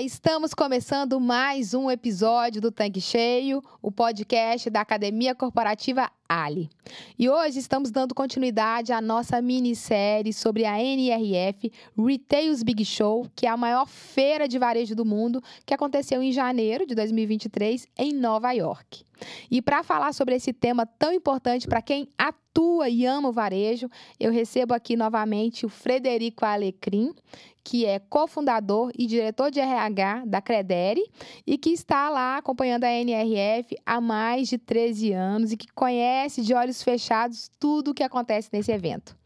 Estamos começando mais um episódio do Tanque Cheio, o podcast da Academia Corporativa Ali. E hoje estamos dando continuidade à nossa minissérie sobre a NRF Retails Big Show, que é a maior feira de varejo do mundo, que aconteceu em janeiro de 2023 em Nova York. E para falar sobre esse tema tão importante para quem atua e ama o varejo, eu recebo aqui novamente o Frederico Alecrim, que é cofundador e diretor de RH da Credere e que está lá acompanhando a NRF há mais de 13 anos e que conhece de olhos fechados tudo o que acontece nesse evento.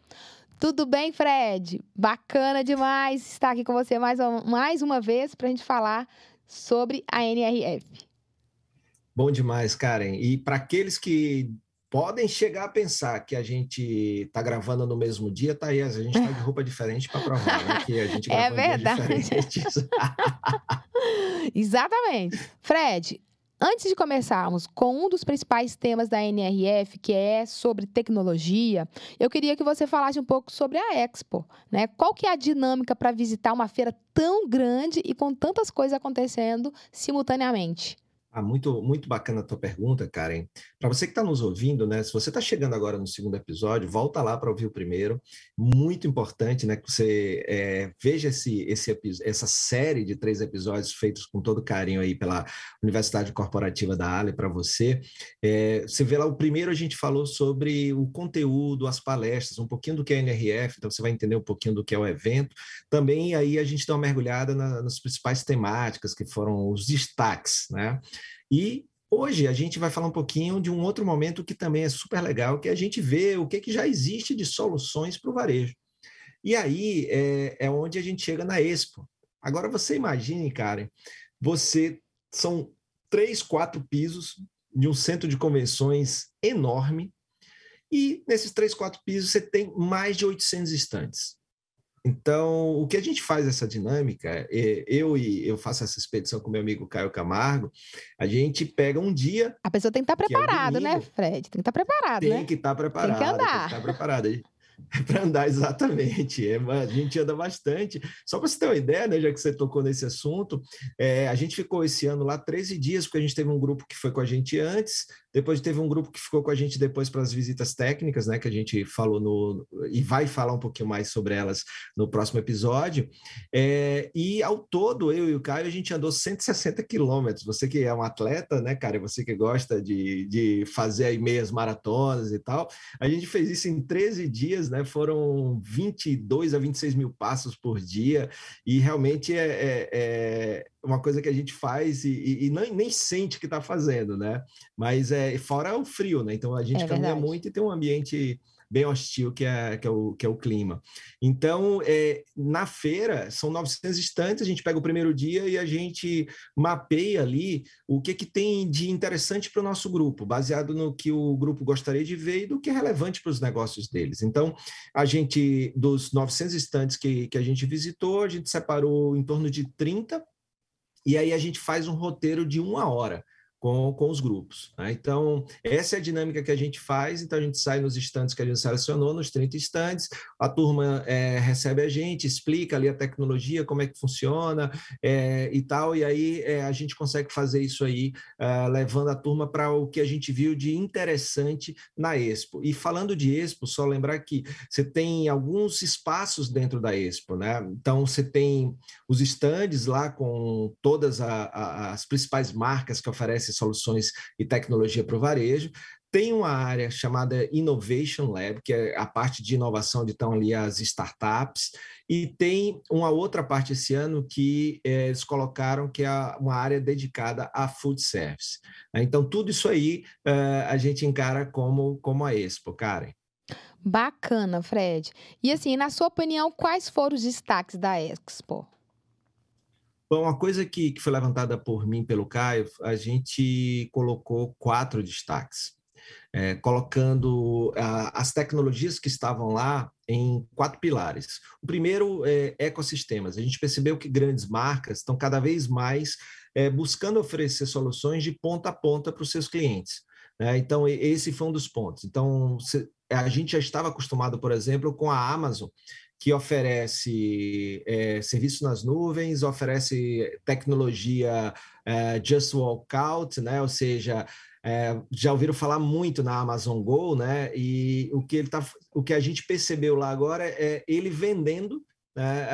Tudo bem, Fred? Bacana demais estar aqui com você mais, mais uma vez para a gente falar sobre a NRF. Bom demais, Karen. E para aqueles que podem chegar a pensar que a gente está gravando no mesmo dia, tá aí, a gente está de roupa diferente para provar, né? Que a gente é verdade. Exatamente. Fred, Antes de começarmos com um dos principais temas da NRF, que é sobre tecnologia, eu queria que você falasse um pouco sobre a Expo, né? Qual que é a dinâmica para visitar uma feira tão grande e com tantas coisas acontecendo simultaneamente? Ah, muito, muito bacana a tua pergunta, Karen. Para você que está nos ouvindo, né? Se você está chegando agora no segundo episódio, volta lá para ouvir o primeiro. Muito importante, né? Que você é, veja esse, esse, essa série de três episódios feitos com todo carinho aí pela Universidade Corporativa da Ale para você. É, você vê lá o primeiro a gente falou sobre o conteúdo, as palestras, um pouquinho do que é a NRF, então você vai entender um pouquinho do que é o evento. Também aí a gente dá uma mergulhada na, nas principais temáticas que foram os destaques, né? E hoje a gente vai falar um pouquinho de um outro momento que também é super legal, que é a gente vê o que, que já existe de soluções para o varejo. E aí é, é onde a gente chega na Expo. Agora você imagine, Karen, você são três, quatro pisos de um centro de convenções enorme, e nesses três, quatro pisos você tem mais de 800 estantes. Então, o que a gente faz essa dinâmica, é, eu e eu faço essa expedição com meu amigo Caio Camargo, a gente pega um dia. A pessoa tem que estar tá preparado, é né, Fred? Tem que estar tá preparado, tem né? Que estar tá preparado, tem que andar. Tem que estar preparado. para andar exatamente. É, a gente anda bastante. Só para você ter uma ideia, né, já que você tocou nesse assunto, é, a gente ficou esse ano lá 13 dias, porque a gente teve um grupo que foi com a gente antes, depois teve um grupo que ficou com a gente depois para as visitas técnicas, né, que a gente falou no e vai falar um pouquinho mais sobre elas no próximo episódio. É, e ao todo, eu e o Caio, a gente andou 160 quilômetros. Você que é um atleta, né, cara, você que gosta de, de fazer aí meias maratonas e tal, a gente fez isso em 13 dias, né? Foram 22 a 26 mil passos por dia, e realmente é, é, é uma coisa que a gente faz e, e, e nem, nem, sente que está fazendo, né? Mas é fora o frio, né? Então a gente é caminha muito e tem um ambiente bem hostil que é, que é, o, que é o clima. Então, é, na feira, são 900 estantes, a gente pega o primeiro dia e a gente mapeia ali o que, que tem de interessante para o nosso grupo, baseado no que o grupo gostaria de ver e do que é relevante para os negócios deles. Então, a gente, dos 900 estantes que, que a gente visitou, a gente separou em torno de 30 e aí a gente faz um roteiro de uma hora com, com os grupos. Né? Então, essa é a dinâmica que a gente faz. Então, a gente sai nos estantes que a gente selecionou, nos 30 estantes, a turma é, recebe a gente, explica ali a tecnologia, como é que funciona é, e tal, e aí é, a gente consegue fazer isso aí, uh, levando a turma para o que a gente viu de interessante na Expo. E falando de Expo, só lembrar que você tem alguns espaços dentro da Expo, né? Então, você tem os estandes lá com todas a, a, as principais marcas que oferecem soluções e tecnologia para o varejo. Tem uma área chamada Innovation Lab, que é a parte de inovação onde estão ali as startups, e tem uma outra parte esse ano que é, eles colocaram que é uma área dedicada a food service. Então, tudo isso aí uh, a gente encara como, como a Expo, Karen. Bacana, Fred. E assim, na sua opinião, quais foram os destaques da Expo? Bom, uma coisa que, que foi levantada por mim pelo Caio, a gente colocou quatro destaques, é, colocando as tecnologias que estavam lá em quatro pilares. O primeiro é ecossistemas. A gente percebeu que grandes marcas estão cada vez mais é, buscando oferecer soluções de ponta a ponta para os seus clientes. Né? Então, esse foi um dos pontos. Então, a gente já estava acostumado, por exemplo, com a Amazon, que oferece é, serviço nas nuvens, oferece tecnologia é, Just Walkout, né? ou seja, é, já ouviram falar muito na Amazon Go, né? E o que ele tá, o que a gente percebeu lá agora é ele vendendo né,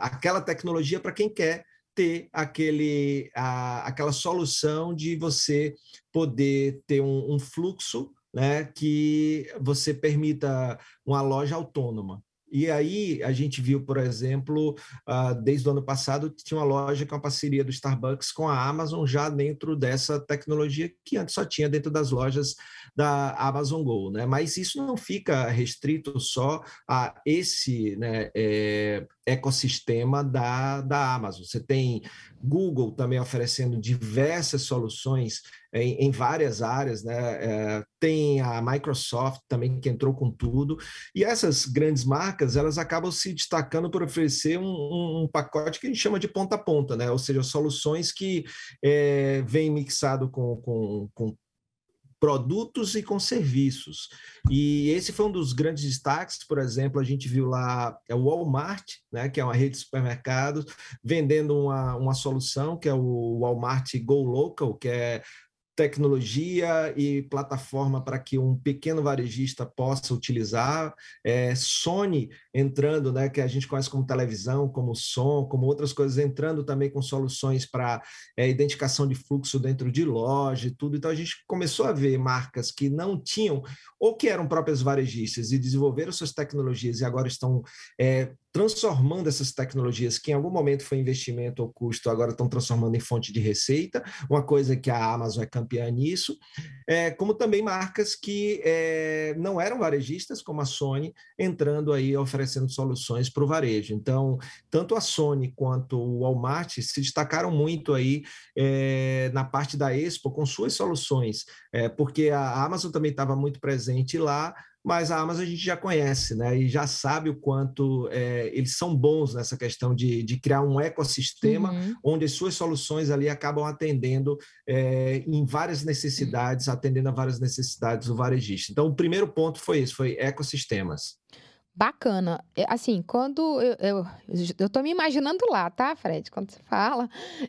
aquela tecnologia para quem quer ter aquele, aquela solução de você poder ter um, um fluxo né, que você permita uma loja autônoma. E aí a gente viu, por exemplo, uh, desde o ano passado, tinha uma loja com a parceria do Starbucks com a Amazon já dentro dessa tecnologia que antes só tinha dentro das lojas da Amazon Go, né? Mas isso não fica restrito só a esse né, é, ecossistema da, da Amazon. Você tem Google também oferecendo diversas soluções em, em várias áreas, né? É, tem a Microsoft também que entrou com tudo, e essas grandes marcas elas acabam se destacando por oferecer um, um, um pacote que a gente chama de ponta a ponta, né? Ou seja, soluções que é, vem mixado com, com, com produtos e com serviços. E esse foi um dos grandes destaques, por exemplo, a gente viu lá é o Walmart, né, que é uma rede de supermercados, vendendo uma, uma solução que é o Walmart Go Local, que é tecnologia e plataforma para que um pequeno varejista possa utilizar. É, Sony entrando, né, que a gente conhece como televisão, como som, como outras coisas, entrando também com soluções para é, identificação de fluxo dentro de loja e tudo. Então a gente começou a ver marcas que não tinham ou que eram próprias varejistas e desenvolveram suas tecnologias e agora estão é, transformando essas tecnologias que em algum momento foi investimento ou custo, agora estão transformando em fonte de receita, uma coisa que a Amazon é campeã nisso, é, como também marcas que é, não eram varejistas, como a Sony, entrando aí oferecendo soluções para o varejo. Então, tanto a Sony quanto o Walmart se destacaram muito aí é, na parte da Expo com suas soluções, é, porque a Amazon também estava muito presente lá, mas a Amazon a gente já conhece, né? E já sabe o quanto é, eles são bons nessa questão de, de criar um ecossistema uhum. onde as suas soluções ali acabam atendendo é, em várias necessidades, atendendo a várias necessidades do varejista. Então, o primeiro ponto foi isso, foi ecossistemas. Bacana. É, assim, quando eu, eu, eu tô me imaginando lá, tá, Fred? Quando você fala.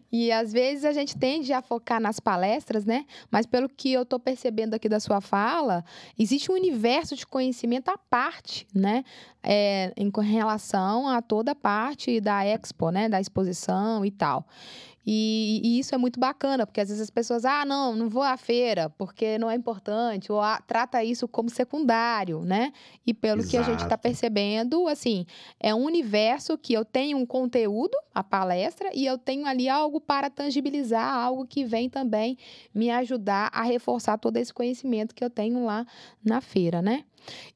E às vezes a gente tende a focar nas palestras, né? Mas pelo que eu tô percebendo aqui da sua fala, existe um universo de conhecimento à parte, né? É, em relação a toda a parte da expo, né? Da exposição e tal. E, e, isso é muito bacana, porque às vezes as pessoas, ah, não, não vou à feira, porque não é importante, ou ah, trata isso como secundário, né? E pelo Exato. que a gente está percebendo, assim, é um universo que eu tenho um conteúdo, a palestra, e eu tenho ali algo para tangibilizar, algo que vem também me ajudar a reforçar todo esse conhecimento que eu tenho lá na feira, né?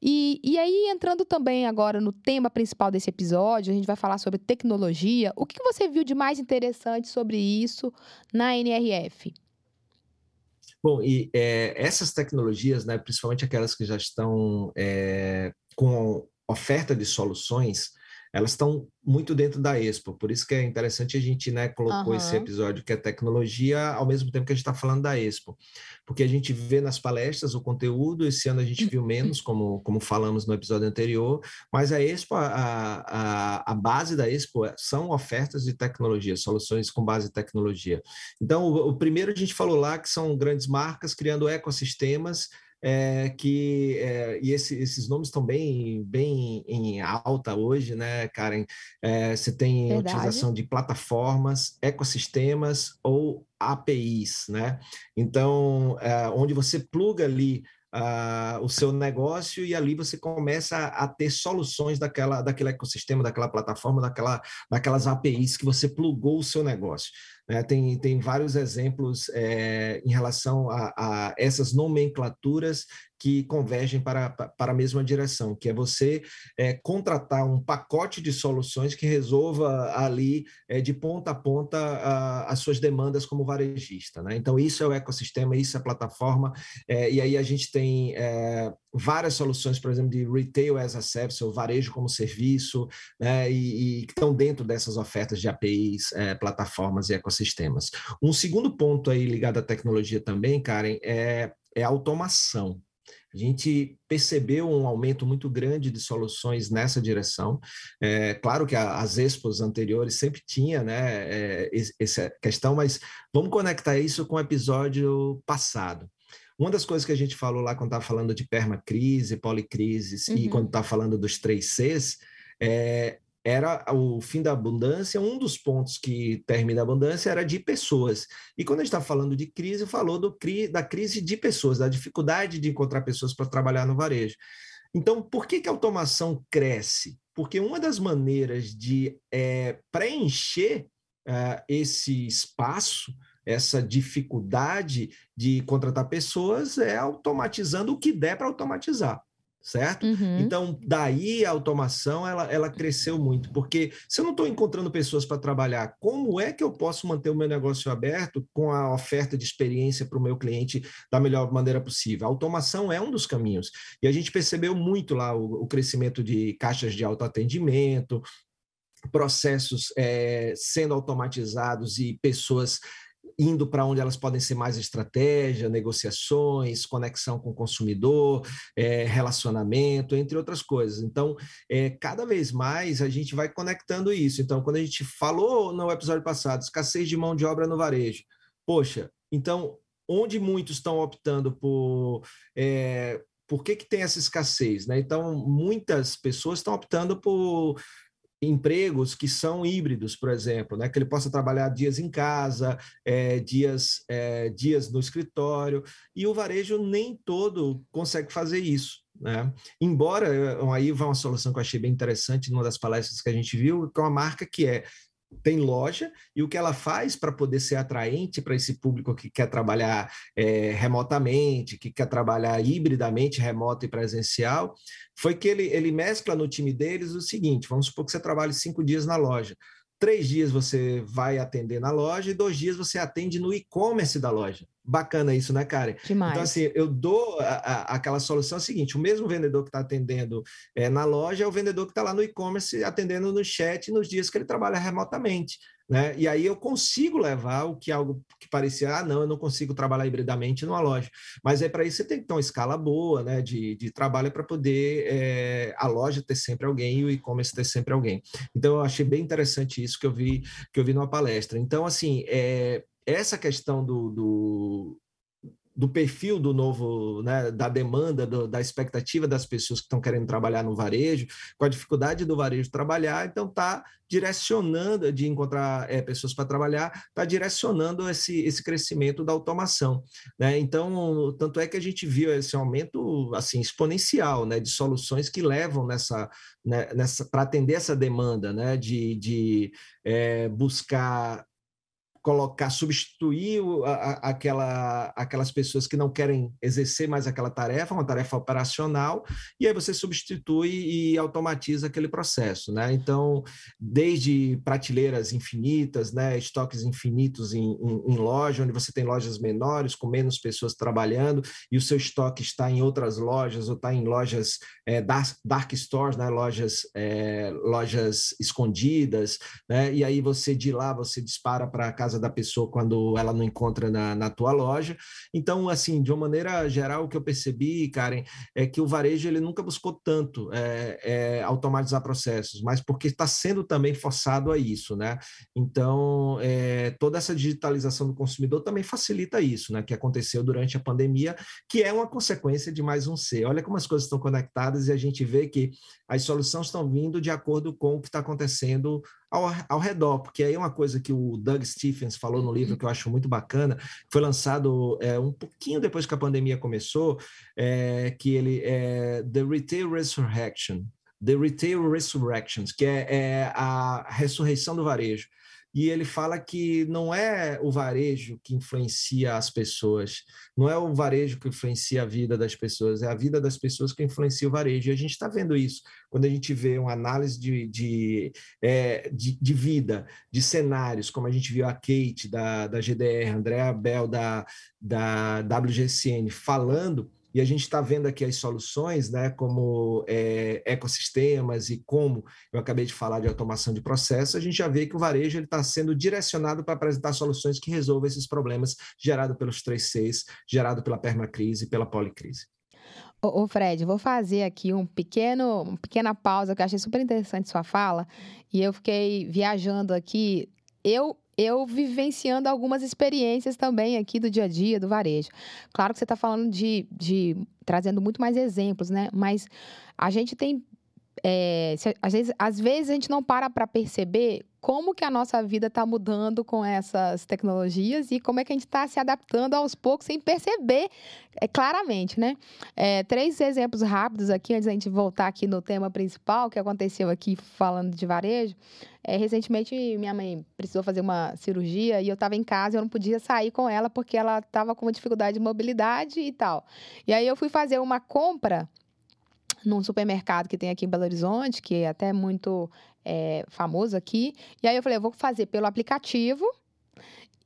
E, e aí, entrando também agora no tema principal desse episódio, a gente vai falar sobre tecnologia. O que você viu de mais interessante sobre isso na NRF? Bom, e é, essas tecnologias, né, principalmente aquelas que já estão é, com oferta de soluções, elas estão muito dentro da Expo, por isso que é interessante a gente, né, colocou uhum. esse episódio que é tecnologia, ao mesmo tempo que a gente está falando da Expo, porque a gente vê nas palestras o conteúdo, esse ano a gente viu menos, como, como falamos no episódio anterior, mas a Expo, a, a, a base da Expo são ofertas de tecnologia, soluções com base em tecnologia. Então, o, o primeiro a gente falou lá que são grandes marcas criando ecossistemas, é, que é, e esse, esses nomes estão bem, bem em alta hoje, né, Karen? É, você tem Verdade. utilização de plataformas, ecossistemas ou APIs, né? Então, é, onde você pluga ali Uh, o seu negócio e ali você começa a, a, ter soluções daquela, daquele ecossistema, daquela plataforma, daquela, daquelas APIs que você plugou o seu negócio. Né? Tem, tem vários exemplos é, em relação a, a, essas nomenclaturas que convergem para, para a mesma direção, que é você é, contratar um pacote de soluções que resolva ali é, de ponta a ponta a, as suas demandas como varejista. Né? Então, isso é o ecossistema, isso é a plataforma, é, e aí a gente tem várias soluções, por exemplo, de retail as a service, ou varejo como serviço, né? e, que estão dentro dessas ofertas de APIs, plataformas e ecossistemas. Um segundo ponto aí ligado à tecnologia também, Karen, é, é a automação. A gente percebeu um aumento muito grande de soluções nessa direção. É, claro que a, as expos anteriores sempre tinha né, é, essa questão, mas vamos conectar isso com o episódio passado. Uma das coisas que a gente falou lá quando estava falando de permacrise, policrises uhum. e quando está falando dos três Cs, é, era o fim da abundância, um dos pontos que termina a abundância era de pessoas. E quando a gente está falando de crise, falou do, da crise de pessoas, da dificuldade de encontrar pessoas para trabalhar no varejo. Então, por que, que a automação cresce? Porque uma das maneiras de é, preencher uh, esse espaço, essa dificuldade de contratar pessoas, é automatizando o que der para automatizar certo? Uhum. Então, daí a automação ela, ela cresceu muito, porque se eu não estou encontrando pessoas para trabalhar, como é que eu posso manter o meu negócio aberto com a oferta de experiência para o meu cliente da melhor maneira possível? A automação é um dos caminhos. E a gente percebeu muito lá o, o crescimento de caixas de autoatendimento, processos é, sendo automatizados e pessoas indo para onde elas podem ser mais estratégia, negociações, conexão com o consumidor, é, relacionamento, entre outras coisas. Então, é, cada vez mais a gente vai conectando isso. Então, quando a gente falou no episódio passado, escassez de mão de obra no varejo, poxa, então, onde muitos estão optando por. É, por que, que tem essa escassez? Né? Então, muitas pessoas estão optando por empregos que são híbridos, por exemplo, né? que ele possa trabalhar dias em casa, é, dias, é, dias no escritório, e o varejo nem todo consegue fazer isso. Né? Embora, aí vai uma solução que eu achei bem interessante numa das palestras que a gente viu, que é uma marca que é tem loja e o que ela faz para poder ser atraente para esse público que quer trabalhar é, remotamente, que quer trabalhar hibridamente, remoto e presencial, foi que ele, ele mescla no time deles o seguinte: vamos supor que você trabalhe cinco dias na loja. Três dias você vai atender na loja e dois dias você atende no e-commerce da loja. Bacana isso, né, Karen? Demais. Então, assim, eu dou a, a, aquela solução seguinte: o mesmo vendedor que está atendendo é, na loja é o vendedor que está lá no e-commerce atendendo no chat nos dias que ele trabalha remotamente. Né? E aí eu consigo levar o que algo que parecia, ah, não, eu não consigo trabalhar hibridamente numa loja. Mas é para isso você tem que ter uma escala boa né, de, de trabalho para poder é, a loja ter sempre alguém e o e-commerce ter sempre alguém. Então eu achei bem interessante isso que eu vi que eu vi numa palestra. Então, assim, é, essa questão do, do do perfil do novo, né, da demanda, do, da expectativa das pessoas que estão querendo trabalhar no varejo, com a dificuldade do varejo trabalhar, então está direcionando, de encontrar é, pessoas para trabalhar, está direcionando esse, esse crescimento da automação. Né? Então, tanto é que a gente viu esse aumento assim exponencial né, de soluções que levam nessa, né, nessa para atender essa demanda né, de, de é, buscar colocar, substituir a, a, aquela, aquelas pessoas que não querem exercer mais aquela tarefa, uma tarefa operacional, e aí você substitui e automatiza aquele processo, né? Então, desde prateleiras infinitas, né, estoques infinitos em, em, em loja, onde você tem lojas menores, com menos pessoas trabalhando, e o seu estoque está em outras lojas, ou está em lojas é, dark, dark stores, né, lojas, é, lojas escondidas, né? E aí você de lá você dispara para casa casa da pessoa quando ela não encontra na, na tua loja. Então, assim, de uma maneira geral, o que eu percebi, Karen, é que o varejo ele nunca buscou tanto é, é, automatizar processos, mas porque está sendo também forçado a isso, né? Então, é, toda essa digitalização do consumidor também facilita isso, né? Que aconteceu durante a pandemia, que é uma consequência de mais um C. Olha como as coisas estão conectadas e a gente vê que as soluções estão vindo de acordo com o que está acontecendo ao, ao redor, porque aí é uma coisa que o Doug Stephens falou no livro uhum. que eu acho muito bacana, foi lançado é, um pouquinho depois que a pandemia começou, é, que ele é The Retail Resurrection, The Retail Resurrections, que é, é a ressurreição do varejo. E ele fala que não é o varejo que influencia as pessoas, não é o varejo que influencia a vida das pessoas, é a vida das pessoas que influencia o varejo. E a gente está vendo isso quando a gente vê uma análise de, de, é, de, de, vida, de cenários, como a gente viu a Kate da, da GDR, Andréa Bell da, da WGCN falando e a gente está vendo aqui as soluções, né, como é, ecossistemas e como eu acabei de falar de automação de processo, a gente já vê que o varejo está sendo direcionado para apresentar soluções que resolvam esses problemas gerados pelos três Cs, gerado pela permacrise e pela policrise. Ô, Fred, vou fazer aqui um pequeno, uma pequena pausa que eu achei super interessante sua fala e eu fiquei viajando aqui. Eu eu vivenciando algumas experiências também aqui do dia a dia, do varejo. Claro que você está falando de, de. trazendo muito mais exemplos, né? Mas a gente tem. É, se, às, vezes, às vezes a gente não para para perceber como que a nossa vida está mudando com essas tecnologias e como é que a gente está se adaptando aos poucos sem perceber é, claramente, né? É, três exemplos rápidos aqui, antes da gente voltar aqui no tema principal, que aconteceu aqui falando de varejo. É, recentemente, minha mãe precisou fazer uma cirurgia e eu estava em casa e eu não podia sair com ela porque ela estava com uma dificuldade de mobilidade e tal. E aí eu fui fazer uma compra num supermercado que tem aqui em Belo Horizonte, que é até muito é, famoso aqui. E aí eu falei, eu vou fazer pelo aplicativo.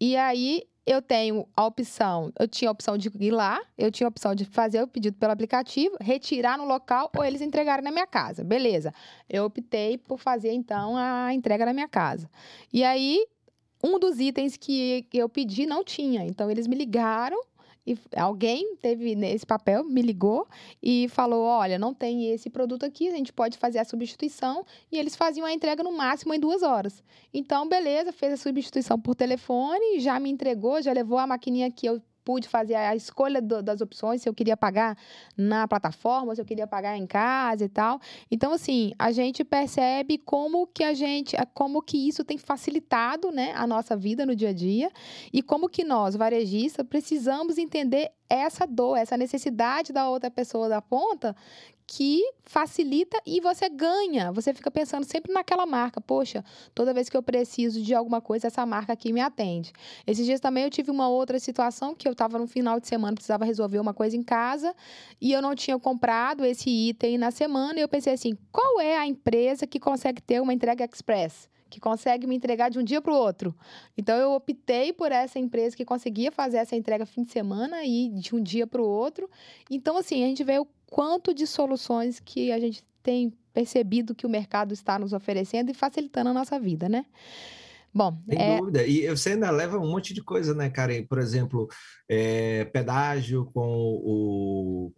E aí eu tenho a opção, eu tinha a opção de ir lá, eu tinha a opção de fazer o pedido pelo aplicativo, retirar no local ou eles entregarem na minha casa. Beleza. Eu optei por fazer então a entrega na minha casa. E aí um dos itens que eu pedi não tinha. Então eles me ligaram e alguém teve nesse papel, me ligou e falou: olha, não tem esse produto aqui, a gente pode fazer a substituição. E eles faziam a entrega no máximo em duas horas. Então, beleza, fez a substituição por telefone, já me entregou, já levou a maquininha que eu pude fazer a escolha do, das opções, se eu queria pagar na plataforma, se eu queria pagar em casa e tal. Então, assim, a gente percebe como que a gente, como que isso tem facilitado, né, a nossa vida no dia a dia e como que nós, varejistas, precisamos entender essa dor, essa necessidade da outra pessoa da ponta que facilita e você ganha. Você fica pensando sempre naquela marca. Poxa, toda vez que eu preciso de alguma coisa, essa marca aqui me atende. Esses dias também eu tive uma outra situação que eu estava no final de semana, precisava resolver uma coisa em casa e eu não tinha comprado esse item na semana. E eu pensei assim: qual é a empresa que consegue ter uma entrega express? Que consegue me entregar de um dia para o outro. Então eu optei por essa empresa que conseguia fazer essa entrega fim de semana e de um dia para o outro. Então assim, a gente vê o quanto de soluções que a gente tem percebido que o mercado está nos oferecendo e facilitando a nossa vida, né? Bom, Sem é... dúvida. E você ainda leva um monte de coisa, né, Karen? Por exemplo, é, pedágio com o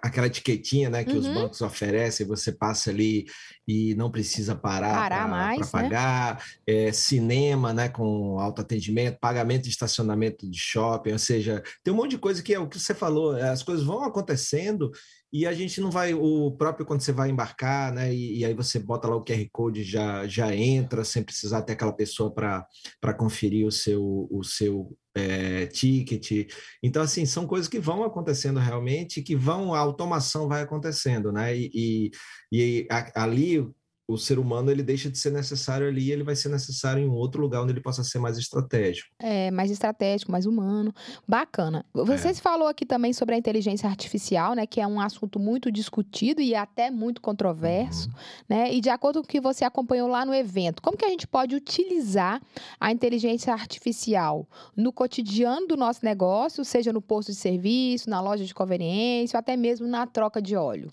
aquela etiquetinha né, que uhum. os bancos oferecem, você passa ali e não precisa parar para né? pagar, né? é, cinema né, com autoatendimento, pagamento de estacionamento de shopping, ou seja, tem um monte de coisa que é o que você falou, as coisas vão acontecendo e a gente não vai, o próprio quando você vai embarcar, né, e, e aí você bota lá o QR Code já já entra sem precisar ter aquela pessoa para conferir o seu o seu é, ticket. Então, assim, são coisas que vão acontecendo realmente, que vão, a automação vai acontecendo, né? E, e, e ali o ser humano ele deixa de ser necessário ali, ele vai ser necessário em outro lugar onde ele possa ser mais estratégico. É, mais estratégico, mais humano. Bacana. Você é. falou aqui também sobre a inteligência artificial, né, que é um assunto muito discutido e até muito controverso, uhum. né? E de acordo com o que você acompanhou lá no evento, como que a gente pode utilizar a inteligência artificial no cotidiano do nosso negócio, seja no posto de serviço, na loja de conveniência, ou até mesmo na troca de óleo?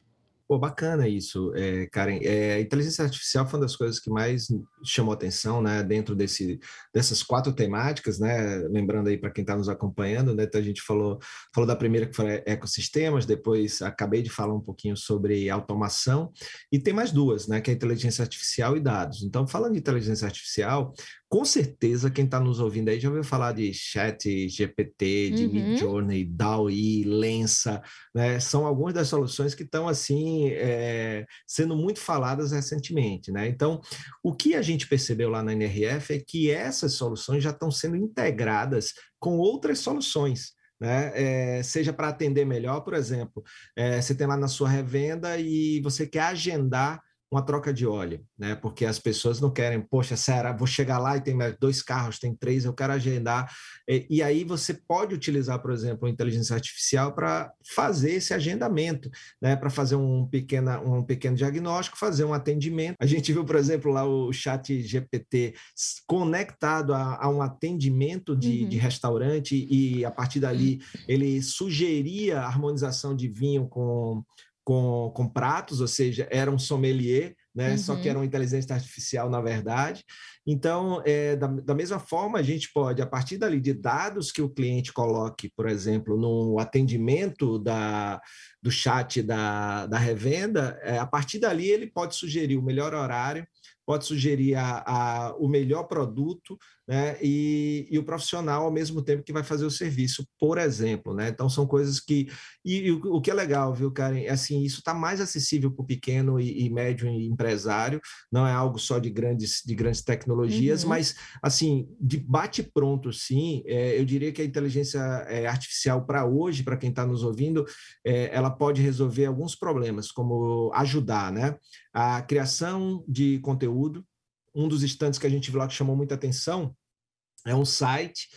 Pô, bacana isso, é, Karen. É, a inteligência artificial foi uma das coisas que mais chamou atenção, né, dentro desse, dessas quatro temáticas, né, lembrando aí para quem está nos acompanhando, né, então a gente falou, falou da primeira que foi ecossistemas, depois acabei de falar um pouquinho sobre automação, e tem mais duas, né, que é inteligência artificial e dados. Então, falando de inteligência artificial, com certeza quem está nos ouvindo aí já ouviu falar de Chat GPT, de uhum. Midjourney, DALL-E, Lensa, né? São algumas das soluções que estão assim é, sendo muito faladas recentemente, né? Então, o que a gente percebeu lá na NRF é que essas soluções já estão sendo integradas com outras soluções. Né? É, seja para atender melhor, por exemplo, é, você tem lá na sua revenda e você quer agendar uma troca de óleo, né? Porque as pessoas não querem, poxa, será, vou chegar lá e tem dois carros, tem três, eu quero agendar. E, e aí você pode utilizar, por exemplo, a inteligência artificial para fazer esse agendamento, né? Para fazer um, pequena, um pequeno diagnóstico, fazer um atendimento. A gente viu, por exemplo, lá o chat GPT conectado a, a um atendimento de, uhum. de restaurante e a partir dali ele sugeria a harmonização de vinho com com, com pratos, ou seja, era um sommelier né? Uhum. Só que uhum. era uma inteligência artificial na verdade. Então, é, da, da, mesma forma, a gente pode, a partir dali de dados que o cliente coloque, por exemplo, no atendimento da, do chat da, da revenda, é, a partir dali ele pode sugerir o melhor horário, pode sugerir a, a, o melhor produto né? e, e, o profissional ao mesmo tempo que vai fazer o serviço, por exemplo. Né? Então, são coisas que. E, e o, o, que é legal, viu, Karen? É assim, isso está mais acessível para o pequeno e, e, médio empresário, não é algo só de grandes, de grandes tecnologias, uhum. mas, assim, de bate-pronto, sim, é, eu diria que a inteligência é, artificial, para hoje, para quem está nos ouvindo, é, ela pode resolver alguns problemas, como ajudar, né? A criação de conteúdo, um dos instantes que a gente viu lá que chamou muita atenção é um site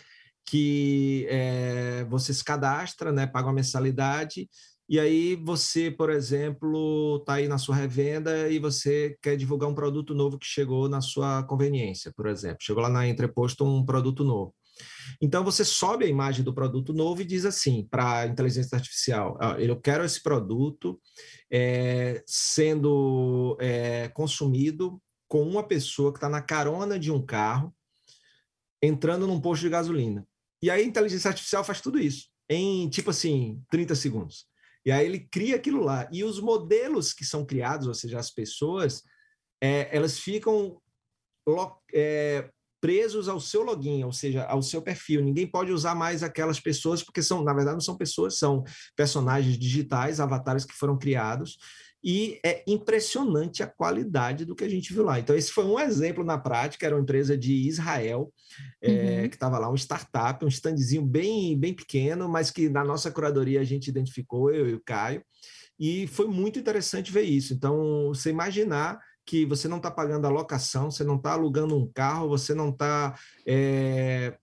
que é, você se cadastra, né, paga uma mensalidade, e aí você, por exemplo, está aí na sua revenda e você quer divulgar um produto novo que chegou na sua conveniência, por exemplo. Chegou lá na Entreposto um produto novo. Então você sobe a imagem do produto novo e diz assim para a inteligência artificial: eu quero esse produto é, sendo é, consumido com uma pessoa que está na carona de um carro entrando num posto de gasolina. E aí a inteligência artificial faz tudo isso em, tipo assim, 30 segundos. E aí ele cria aquilo lá. E os modelos que são criados, ou seja, as pessoas, é, elas ficam é, presos ao seu login, ou seja, ao seu perfil. Ninguém pode usar mais aquelas pessoas, porque são, na verdade, não são pessoas, são personagens digitais, avatares que foram criados e é impressionante a qualidade do que a gente viu lá. Então, esse foi um exemplo na prática, era uma empresa de Israel, é, uhum. que estava lá, um startup, um standzinho bem, bem pequeno, mas que na nossa curadoria a gente identificou, eu e o Caio, e foi muito interessante ver isso. Então, você imaginar que você não está pagando a locação, você não está alugando um carro, você não está é,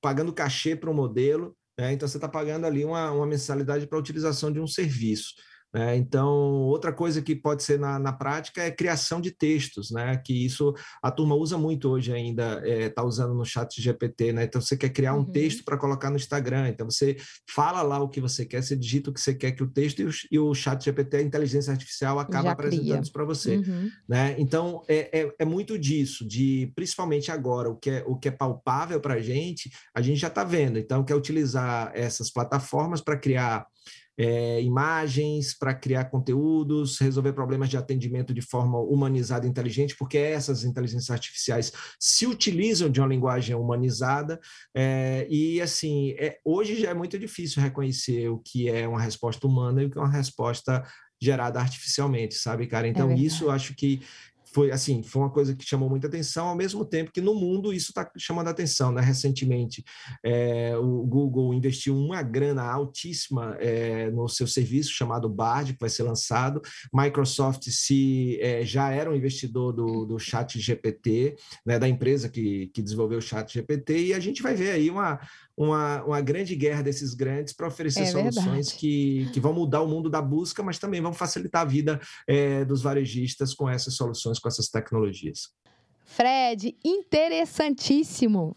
pagando cachê para o modelo, né? então você está pagando ali uma, uma mensalidade para a utilização de um serviço. Né? Então, outra coisa que pode ser na, na, prática é criação de textos, né? que isso a turma usa muito hoje ainda, está é, tá usando no chat GPT. Né? Então, você quer criar um uhum. texto para colocar no Instagram, então você fala lá o que você quer, você digita o que você quer que o texto e o, e o chat GPT, a inteligência artificial, acaba Já apresentando isso para você. Uhum. Né? Então, é, é, é, muito disso, de principalmente agora, o que é, o que é palpável para a gente, a gente já está vendo. Então, quer utilizar essas plataformas para criar é, imagens para criar conteúdos, resolver problemas de atendimento de forma humanizada e inteligente, porque essas inteligências artificiais se utilizam de uma linguagem humanizada, é, e assim, é, hoje já é muito difícil reconhecer o que é uma resposta humana e o que é uma resposta gerada artificialmente, sabe, cara? Então, é isso eu acho que foi assim, foi uma coisa que chamou muita atenção, ao mesmo tempo que no mundo isso está chamando atenção, né? Recentemente, é, o Google investiu uma grana altíssima é, no seu serviço chamado Bard, que vai ser lançado. Microsoft se é, já era um investidor do, do Chat GPT, né? Da empresa que, que desenvolveu o Chat GPT, e a gente vai ver aí uma uma, uma grande guerra desses grandes para oferecer é soluções que, que vão mudar o mundo da busca, mas também vão facilitar a vida é, dos varejistas com essas soluções, com essas tecnologias. Fred, interessantíssimo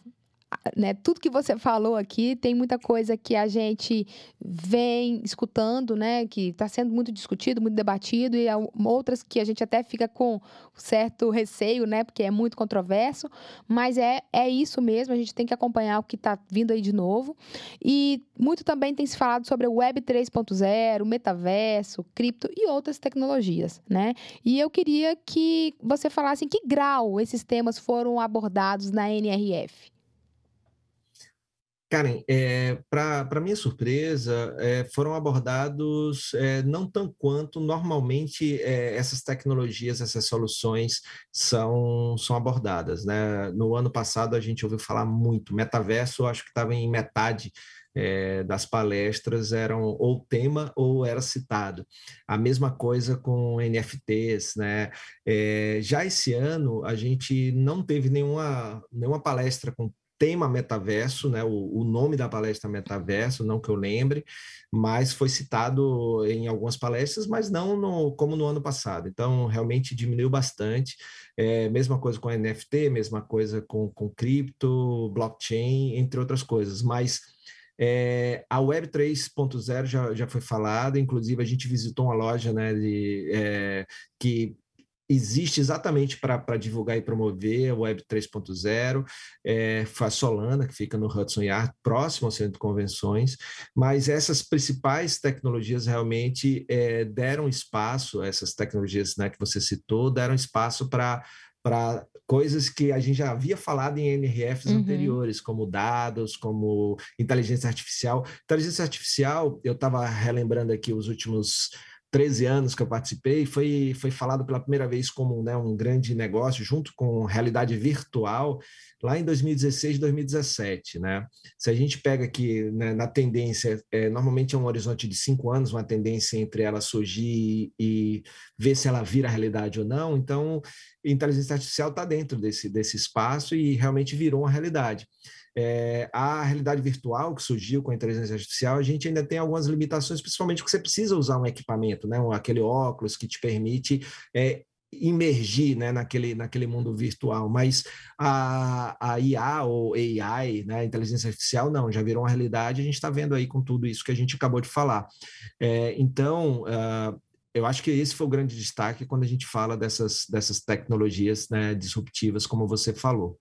né, tudo que você falou aqui, tem muita coisa que a gente vem escutando, né, que está sendo muito discutido, muito debatido, e outras que a gente até fica com certo receio, né, porque é muito controverso, mas é, é isso mesmo, a gente tem que acompanhar o que está vindo aí de novo. E muito também tem se falado sobre o Web 3.0, metaverso, cripto e outras tecnologias, né? E eu queria que você falasse em que grau esses temas foram abordados na NRF. Karen, é, para minha surpresa, é, foram abordados é, não tão quanto normalmente é, essas tecnologias, essas soluções são, são abordadas. Né? No ano passado, a gente ouviu falar muito. Metaverso, acho que estava em metade é, das palestras eram ou tema ou era citado. A mesma coisa com NFTs, né? É, já esse ano a gente não teve nenhuma, nenhuma palestra com tema metaverso, né? O, o, nome da palestra metaverso, não que eu lembre, mas foi citado em algumas palestras, mas não no, como no ano passado. Então, realmente diminuiu bastante. É, mesma coisa com NFT, mesma coisa com, com cripto, blockchain, entre outras coisas. Mas é, a Web 3.0 já, já foi falada, inclusive a gente visitou uma loja né, de, é, que existe exatamente para divulgar e promover a Web 3.0, é, a Solana, que fica no Hudson Yard, próximo ao centro de convenções, mas essas principais tecnologias realmente é, deram espaço, essas tecnologias né, que você citou, deram espaço para para coisas que a gente já havia falado em NRFs uhum. anteriores, como dados, como inteligência artificial. Inteligência artificial, eu estava relembrando aqui os últimos 13 anos que eu participei, foi, foi falado pela primeira vez como né, um grande negócio, junto com realidade virtual, lá em 2016, 2017. Né? Se a gente pega aqui né, na tendência, é, normalmente é um horizonte de cinco anos, uma tendência entre ela surgir e ver se ela vira realidade ou não, então inteligência artificial está dentro desse, desse espaço e realmente virou uma realidade. É, a realidade virtual que surgiu com a inteligência artificial, a gente ainda tem algumas limitações, principalmente porque você precisa usar um equipamento, né? aquele óculos que te permite é, imergir né, naquele, naquele mundo virtual, mas a, a IA ou AI, né, inteligência artificial, não, já virou uma realidade, a gente está vendo aí com tudo isso que a gente acabou de falar. É, então, uh, eu acho que esse foi o grande destaque quando a gente fala dessas, dessas tecnologias né, disruptivas, como você falou.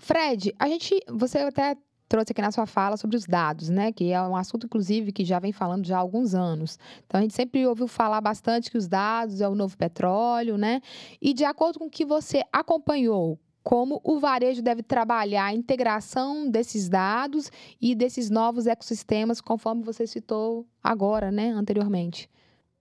Fred, a gente, você até trouxe aqui na sua fala sobre os dados, né? Que é um assunto, inclusive, que já vem falando já há alguns anos. Então, a gente sempre ouviu falar bastante que os dados é o novo petróleo, né? E de acordo com o que você acompanhou, como o varejo deve trabalhar a integração desses dados e desses novos ecossistemas, conforme você citou agora, né, anteriormente.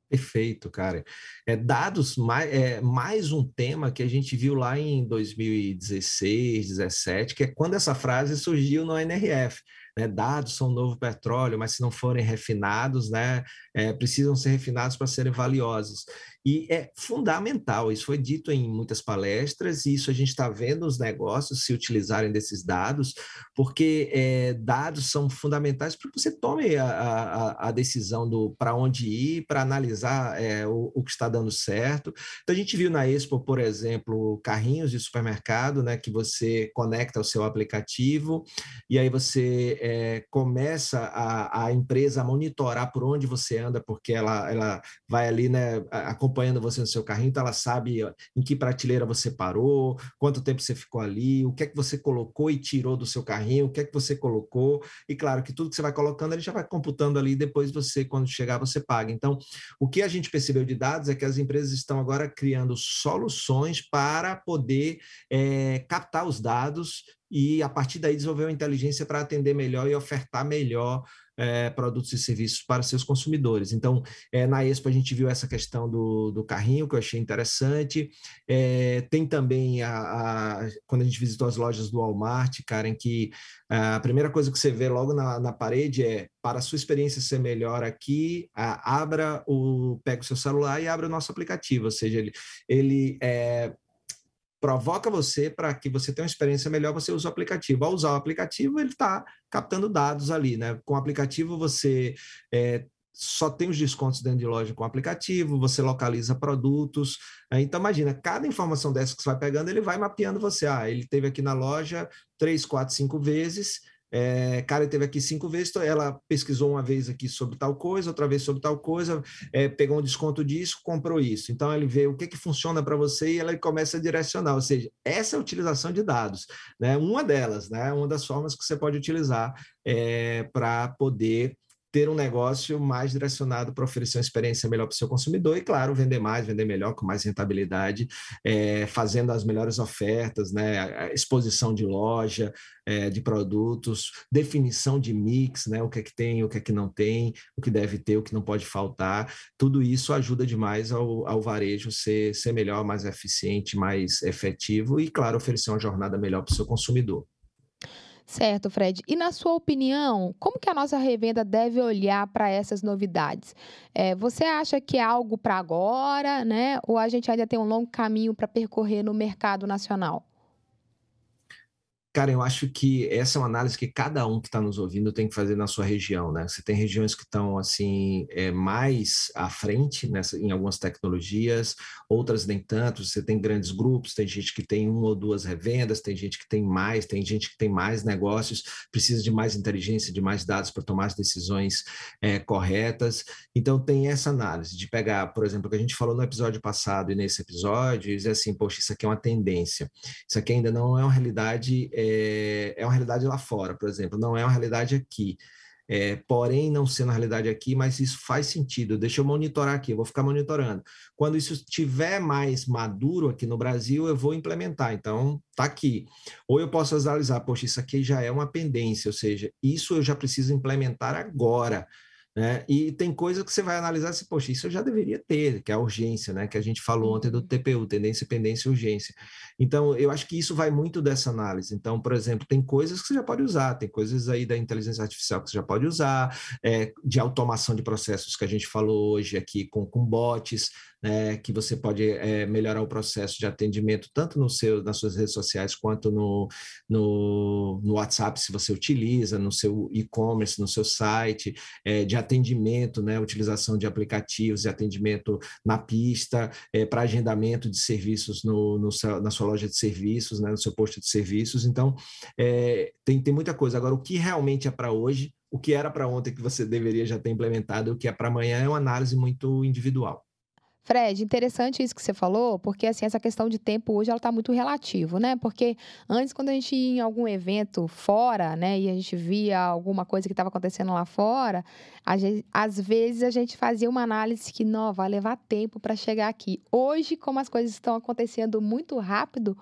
Perfeito, cara. É, dados, mais, é, mais um tema que a gente viu lá em 2016, 2017, que é quando essa frase surgiu no NRF. Né? Dados são novo petróleo, mas se não forem refinados, né, é, precisam ser refinados para serem valiosos. E é fundamental, isso foi dito em muitas palestras, e isso a gente está vendo os negócios se utilizarem desses dados, porque é, dados são fundamentais para que você tome a, a, a decisão do para onde ir, para analisar é, o, o, que está dando certo. Então, a gente viu na Expo, por exemplo, carrinhos de supermercado, né, que você conecta ao seu aplicativo, e aí você começa a, a empresa a monitorar por onde você anda, porque ela, ela vai ali né, acompanhando você no seu carrinho, então ela sabe em que prateleira você parou, quanto tempo você ficou ali, o que é que você colocou e tirou do seu carrinho, o que é que você colocou, e claro que tudo que você vai colocando, ele já vai computando ali, depois você, quando chegar, você paga. Então, o que a gente percebeu de dados é que as empresas estão agora criando soluções para poder é, captar os dados e, a partir daí, desenvolver uma inteligência para atender melhor e ofertar melhor é, produtos e serviços para seus consumidores. Então, é, na Expo a gente viu essa questão do, do carrinho, que eu achei interessante. É, tem também, a, a, quando a gente visitou as lojas do Walmart, cara, em que a primeira coisa que você vê logo na, na parede é, para a sua experiência ser melhor aqui, a, abra o, pega o seu celular e abra o nosso aplicativo, ou seja, ele, ele é, provoca você para que você tenha uma experiência melhor, você usa o aplicativo. Ao usar o aplicativo, ele está captando dados ali, né? Com o aplicativo, você é, só tem os descontos dentro de loja com o aplicativo, você localiza produtos. Né? Então, imagina, cada informação dessa que você vai pegando, ele vai mapeando você. Ah, ele teve aqui na loja três, quatro, cinco vezes, é, cara, teve aqui cinco vezes, ela pesquisou uma vez aqui sobre tal coisa, outra vez sobre tal coisa, é, pegou um desconto disso, comprou isso. Então ele vê o que, que funciona para você e ela começa a direcionar. Ou seja, essa é a utilização de dados, né? Uma delas, né? Uma das formas que você pode utilizar é, para poder ter um negócio mais direcionado para oferecer uma experiência melhor para o seu consumidor e, claro, vender mais, vender melhor, com mais rentabilidade, é, fazendo as melhores ofertas, né, exposição de loja, é, de produtos, definição de mix, né, o que é que tem, o que é que não tem, o que deve ter, o que não pode faltar. Tudo isso ajuda demais ao, ao varejo ser, ser melhor, mais eficiente, mais efetivo e, claro, oferecer uma jornada melhor para o seu consumidor. Certo, Fred. E na sua opinião, como que a nossa revenda deve olhar para essas novidades? É, você acha que é algo para agora, né? Ou a gente ainda tem um longo caminho para percorrer no mercado nacional? Cara, eu acho que essa é uma análise que cada um que está nos ouvindo tem que fazer na sua região, né? Você tem regiões que estão assim é, mais à frente nessa, em algumas tecnologias, outras nem tanto. Você tem grandes grupos, tem gente que tem uma ou duas revendas, tem gente que tem mais, tem gente que tem mais negócios, precisa de mais inteligência, de mais dados para tomar as decisões é, corretas. Então tem essa análise de pegar, por exemplo, o que a gente falou no episódio passado e nesse episódio, e dizer assim, poxa, isso aqui é uma tendência, isso aqui ainda não é uma realidade é, é uma realidade lá fora, por exemplo, não é uma realidade aqui. É, porém, não sendo a realidade aqui, mas isso faz sentido. Deixa eu monitorar aqui, eu vou ficar monitorando. Quando isso estiver mais maduro aqui no Brasil, eu vou implementar. Então, tá aqui. Ou eu posso analisar, poxa, isso aqui já é uma pendência, ou seja, isso eu já preciso implementar agora. Né? E tem coisa que você vai analisar assim, poxa, isso eu já deveria ter, que é a urgência, né? Que a gente falou ontem do uhum. TPU, tendência, pendência e urgência. Então, eu acho que isso vai muito dessa análise. Então, por exemplo, tem coisas que você já pode usar, tem coisas aí da inteligência artificial que você já pode usar, é, de automação de processos que a gente falou hoje aqui com, com bots, né, que você pode é, melhorar o processo de atendimento tanto no seu, nas suas redes sociais quanto no, no, no WhatsApp, se você utiliza, no seu e-commerce, no seu site, é, de atendimento, né, utilização de aplicativos de atendimento na pista, é, para agendamento de serviços no, no na sua loja de serviços, né, no seu posto de serviços. Então, é, tem, tem muita coisa. Agora, o que realmente é para hoje, o que era para ontem que você deveria já ter implementado, o que é para amanhã é uma análise muito individual. Fred, interessante isso que você falou, porque assim, essa questão de tempo hoje ela está muito relativo, né? Porque antes, quando a gente ia em algum evento fora, né, e a gente via alguma coisa que estava acontecendo lá fora, gente, às vezes a gente fazia uma análise que, não, vai levar tempo para chegar aqui. Hoje, como as coisas estão acontecendo muito rápido,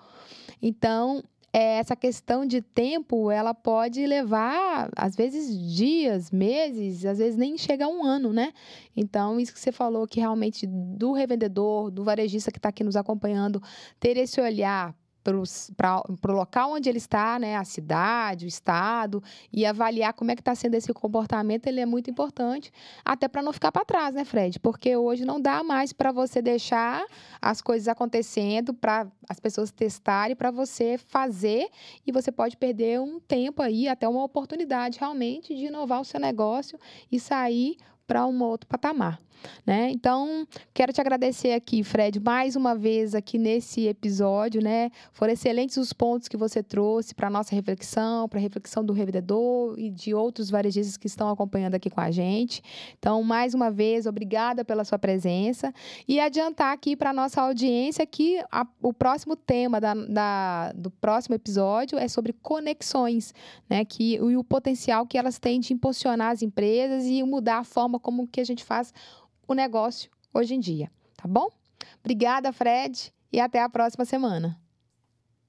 então é, essa questão de tempo, ela pode levar, às vezes, dias, meses, às vezes nem chega a um ano, né? Então, isso que você falou, que realmente do revendedor, do varejista que está aqui nos acompanhando, ter esse olhar para o local onde ele está, né, a cidade, o estado, e avaliar como é que está sendo esse comportamento, ele é muito importante, até para não ficar para trás, né, Fred? Porque hoje não dá mais para você deixar as coisas acontecendo, para as pessoas testarem, para você fazer, e você pode perder um tempo aí, até uma oportunidade realmente de inovar o seu negócio e sair para um outro patamar. Né? Então, quero te agradecer aqui, Fred, mais uma vez aqui nesse episódio, né? Foram excelentes os pontos que você trouxe para nossa reflexão, para a reflexão do revendedor e de outros varejistas que estão acompanhando aqui com a gente. Então, mais uma vez, obrigada pela sua presença e adiantar aqui para nossa audiência que a, o próximo tema da, da, do próximo episódio é sobre conexões, né? Que e o potencial que elas têm de impulsionar as empresas e mudar a forma como que a gente faz o negócio hoje em dia, tá bom? Obrigada, Fred, e até a próxima semana.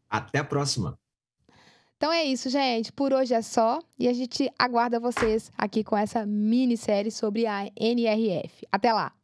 Até a próxima. Então é isso, gente. Por hoje é só e a gente aguarda vocês aqui com essa minissérie sobre a NRF. Até lá!